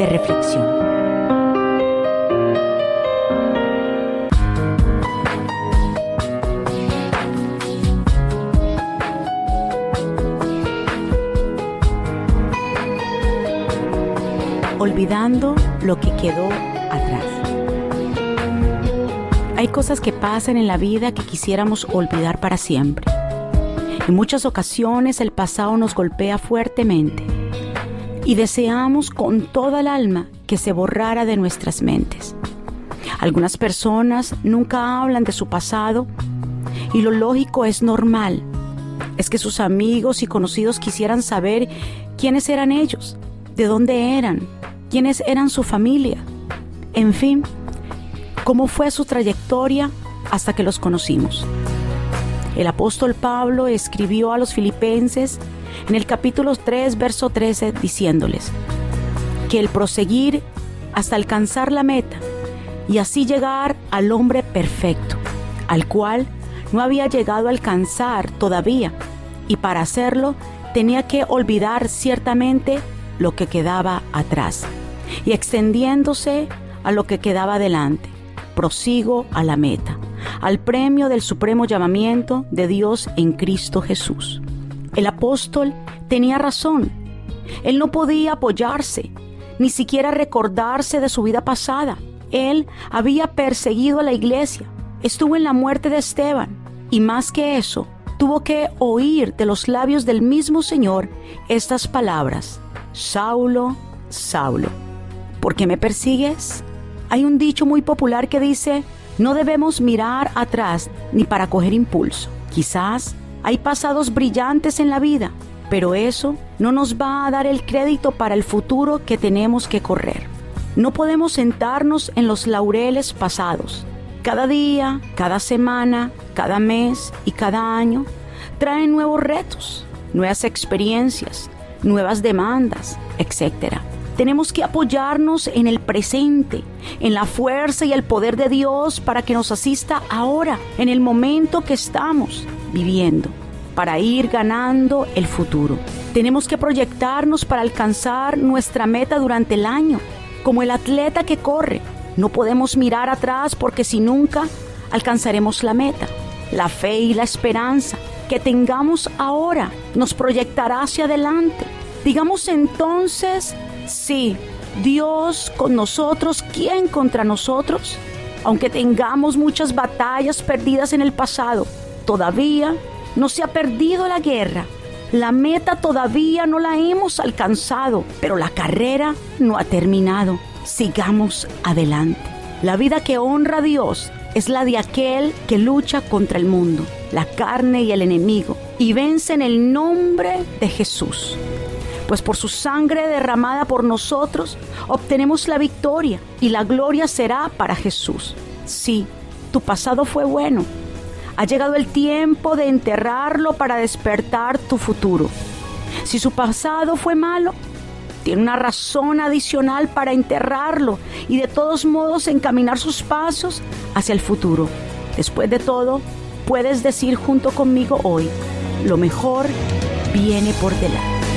de reflexión. olvidando lo que quedó atrás. Hay cosas que pasan en la vida que quisiéramos olvidar para siempre. En muchas ocasiones el pasado nos golpea fuertemente y deseamos con toda el alma que se borrara de nuestras mentes. Algunas personas nunca hablan de su pasado y lo lógico es normal. Es que sus amigos y conocidos quisieran saber quiénes eran ellos, de dónde eran, quiénes eran su familia, en fin, cómo fue su trayectoria hasta que los conocimos. El apóstol Pablo escribió a los filipenses en el capítulo 3, verso 13, diciéndoles que el proseguir hasta alcanzar la meta y así llegar al hombre perfecto, al cual no había llegado a alcanzar todavía, y para hacerlo tenía que olvidar ciertamente lo que quedaba atrás y extendiéndose a lo que quedaba delante. Prosigo a la meta, al premio del supremo llamamiento de Dios en Cristo Jesús. El apóstol tenía razón. Él no podía apoyarse, ni siquiera recordarse de su vida pasada. Él había perseguido a la iglesia, estuvo en la muerte de Esteban y más que eso, tuvo que oír de los labios del mismo Señor estas palabras, Saulo, Saulo ¿por qué me persigues? Hay un dicho muy popular que dice, no debemos mirar atrás ni para coger impulso. Quizás hay pasados brillantes en la vida, pero eso no nos va a dar el crédito para el futuro que tenemos que correr. No podemos sentarnos en los laureles pasados. Cada día, cada semana, cada mes y cada año traen nuevos retos, nuevas experiencias, nuevas demandas, etc. Tenemos que apoyarnos en el presente, en la fuerza y el poder de Dios para que nos asista ahora, en el momento que estamos viviendo, para ir ganando el futuro. Tenemos que proyectarnos para alcanzar nuestra meta durante el año, como el atleta que corre. No podemos mirar atrás porque si nunca alcanzaremos la meta. La fe y la esperanza que tengamos ahora nos proyectará hacia adelante. Digamos entonces Sí, Dios con nosotros, ¿quién contra nosotros? Aunque tengamos muchas batallas perdidas en el pasado, todavía no se ha perdido la guerra. La meta todavía no la hemos alcanzado, pero la carrera no ha terminado. Sigamos adelante. La vida que honra a Dios es la de aquel que lucha contra el mundo, la carne y el enemigo, y vence en el nombre de Jesús pues por su sangre derramada por nosotros obtenemos la victoria y la gloria será para Jesús. Sí, tu pasado fue bueno. Ha llegado el tiempo de enterrarlo para despertar tu futuro. Si su pasado fue malo, tiene una razón adicional para enterrarlo y de todos modos encaminar sus pasos hacia el futuro. Después de todo, puedes decir junto conmigo hoy, lo mejor viene por delante.